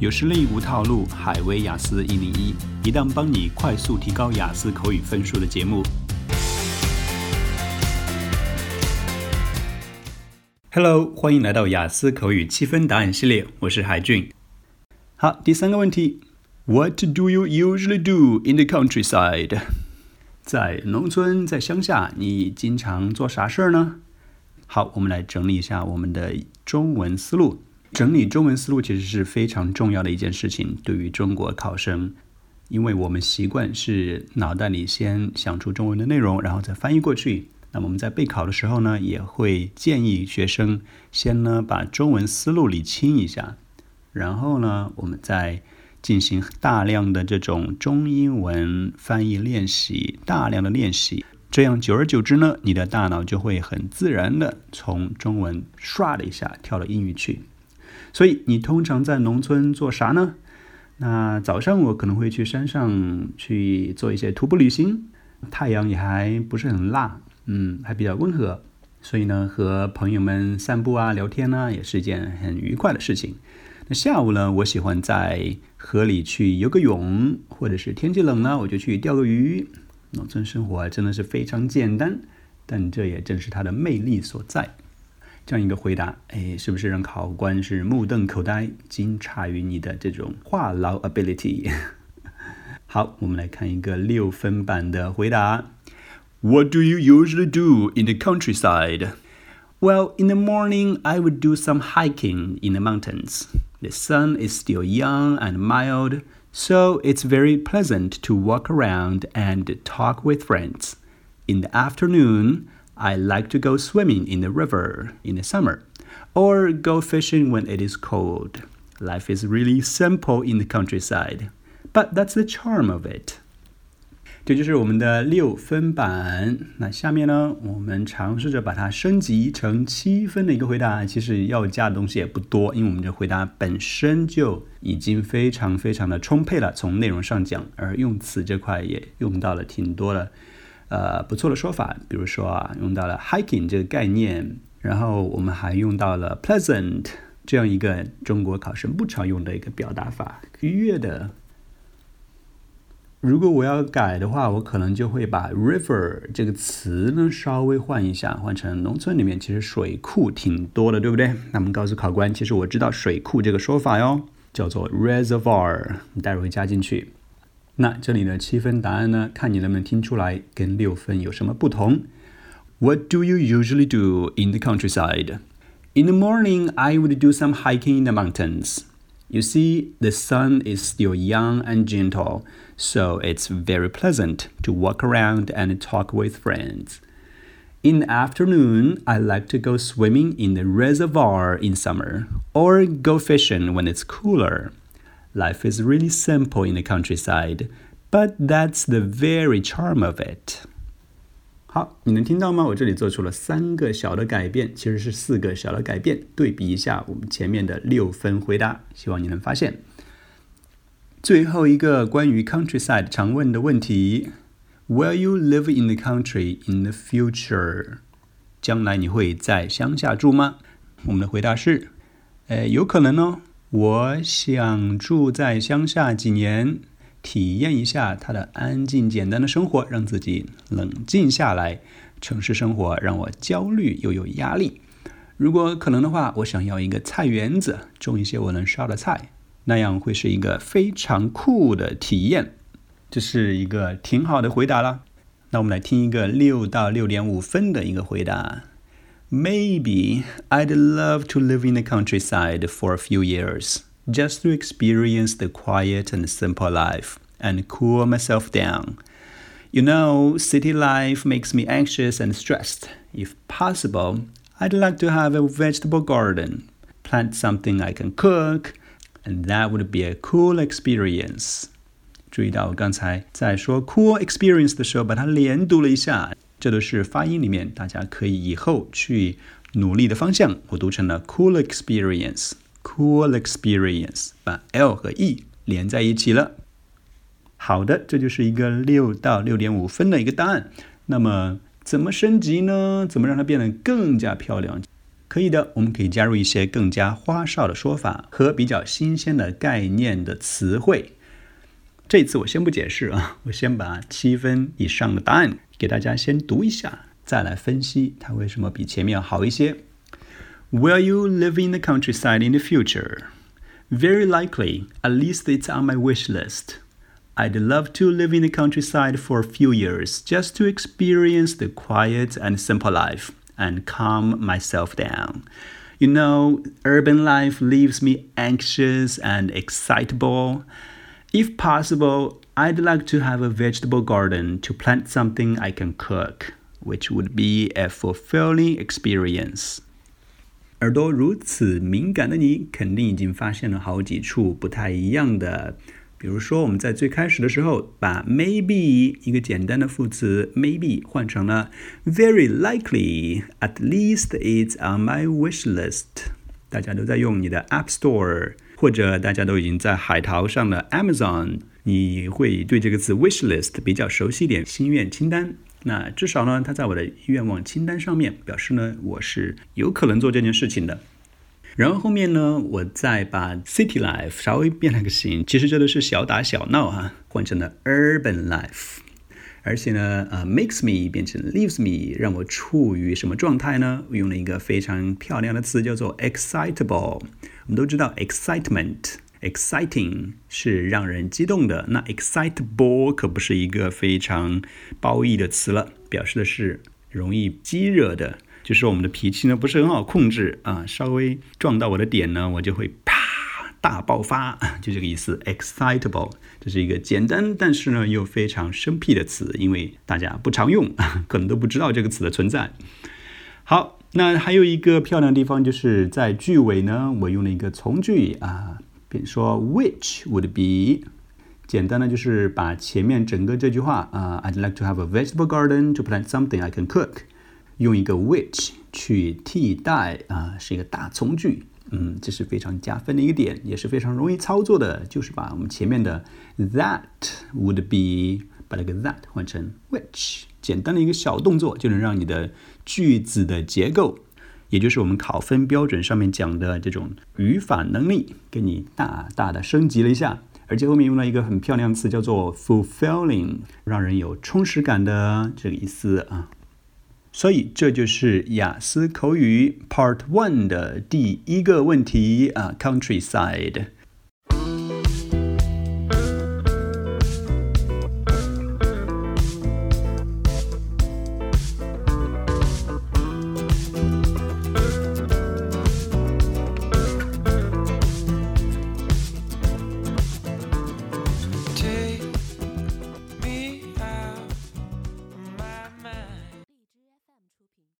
有实力无套路，海威雅思一零一，一档帮你快速提高雅思口语分数的节目。Hello，欢迎来到雅思口语七分答案系列，我是海俊。好，第三个问题，What do you usually do in the countryside？在农村，在乡下，你经常做啥事儿呢？好，我们来整理一下我们的中文思路。整理中文思路其实是非常重要的一件事情，对于中国考生，因为我们习惯是脑袋里先想出中文的内容，然后再翻译过去。那么我们在备考的时候呢，也会建议学生先呢把中文思路理清一下，然后呢，我们再进行大量的这种中英文翻译练习，大量的练习，这样久而久之呢，你的大脑就会很自然的从中文唰的一下跳到英语去。所以你通常在农村做啥呢？那早上我可能会去山上去做一些徒步旅行，太阳也还不是很辣，嗯，还比较温和，所以呢，和朋友们散步啊、聊天呢，也是一件很愉快的事情。那下午呢，我喜欢在河里去游个泳，或者是天气冷呢，我就去钓个鱼。农村生活真的是非常简单，但这也正是它的魅力所在。这样一个回答，哎，是不是让考官是目瞪口呆，惊诧于你的这种话痨 ability？好，我们来看一个六分版的回答。What do you usually do in the countryside? Well, in the morning, I would do some hiking in the mountains. The sun is still young and mild, so it's very pleasant to walk around and talk with friends. In the afternoon, I like to go swimming in the river in the summer or go fishing when it is cold. Life is really simple in the countryside, but that's the charm of it. 这就是我们的六分版。那下面呢，我们尝试着把它升级成七分的一个回答。其实要加的东西也不多，因为我们的回答本身就已经非常非常的充沛了。从内容上讲，而用词这块也用到了挺多的。 呃，不错的说法，比如说啊，用到了 hiking 这个概念，然后我们还用到了 pleasant 这样一个中国考生不常用的一个表达法，愉悦的。如果我要改的话，我可能就会把 river 这个词呢稍微换一下，换成农村里面其实水库挺多的，对不对？那么告诉考官，其实我知道水库这个说法哟，叫做 reservoir，待会会加进去。那这里的七分答案呢？看你能不能听出来跟六分有什么不同。What do you usually do in the countryside? In the morning, I would do some hiking in the mountains. You see, the sun is still young and gentle, so it's very pleasant to walk around and talk with friends. In the afternoon, I like to go swimming in the reservoir in summer or go fishing when it's cooler. Life is really simple in the countryside, but that's the very charm of it. 好，你能听到吗？我这里做出了三个小的改变，其实是四个小的改变。对比一下我们前面的六分回答，希望你能发现。最后一个关于 countryside 常问的问题：Will you live in the country in the future？将来你会在乡下住吗？我们的回答是：呃，有可能哦。我想住在乡下几年，体验一下它的安静简单的生活，让自己冷静下来。城市生活让我焦虑又有压力。如果可能的话，我想要一个菜园子，种一些我能烧的菜，那样会是一个非常酷的体验。这是一个挺好的回答了。那我们来听一个六到六点五分的一个回答。Maybe I'd love to live in the countryside for a few years, just to experience the quiet and simple life and cool myself down. You know, city life makes me anxious and stressed. If possible, I'd like to have a vegetable garden, plant something I can cook, and that would be a cool experience. 注意到我刚才在说 cool experience 的时候，把它连读了一下。 这都是发音里面大家可以以后去努力的方向。我读成了 cool experience，cool experience，把 l 和 e 连在一起了。好的，这就是一个六到六点五分的一个答案。那么怎么升级呢？怎么让它变得更加漂亮？可以的，我们可以加入一些更加花哨的说法和比较新鲜的概念的词汇。这次我先不解释啊，我先把七分以上的答案给大家先读一下，再来分析它为什么比前面要好一些。Will you live in the countryside in the future? Very likely, at least it's on my wish list. I'd love to live in the countryside for a few years just to experience the quiet and simple life and calm myself down. You know, urban life leaves me anxious and excitable. If possible, I'd like to have a vegetable garden to plant something I can cook, which would be a fulfilling experience. 耳朵如此敏感的你，肯定已经发现了好几处不太一样的比如说，我们在最开始的时候，把 maybe 一个简单的副词 maybe 换成了 very likely。At least it's on my wish list。大家都在用你的 App Store，或者大家都已经在海淘上了 Amazon， 你会对这个词 wish list 比较熟悉一点，心愿清单。那至少呢，它在我的愿望清单上面，表示呢，我是有可能做这件事情的。然后后面呢，我再把 city life 稍微变了个形，其实这都是小打小闹哈，换成了 urban life。而且呢，呃，makes me 变成 leaves me，让我处于什么状态呢？我用了一个非常漂亮的词，叫做 excitable。我们都知道 excitement Exciting 是让人激动的，那 excitable 可不是一个非常褒义的词了，表示的是容易激惹的。就是我们的脾气呢不是很好控制啊，稍微撞到我的点呢，我就会啪大爆发，就这个意思。excitable 这是一个简单但是呢又非常生僻的词，因为大家不常用啊，可能都不知道这个词的存在。好，那还有一个漂亮的地方就是在句尾呢，我用了一个从句啊，比如说 which would be，简单的就是把前面整个这句话啊，I'd like to have a vegetable garden to plant something I can cook。用一个 which 去替代啊，是一个大从句，嗯，这是非常加分的一个点，也是非常容易操作的，就是把我们前面的 that would be 把那个 that 换成 which，简单的一个小动作就能让你的句子的结构，也就是我们考分标准上面讲的这种语法能力，给你大大的升级了一下，而且后面用了一个很漂亮的词叫做 fulfilling，让人有充实感的这个意思啊。所以这就是雅思口语 Part One 的第一个问题啊，Countryside。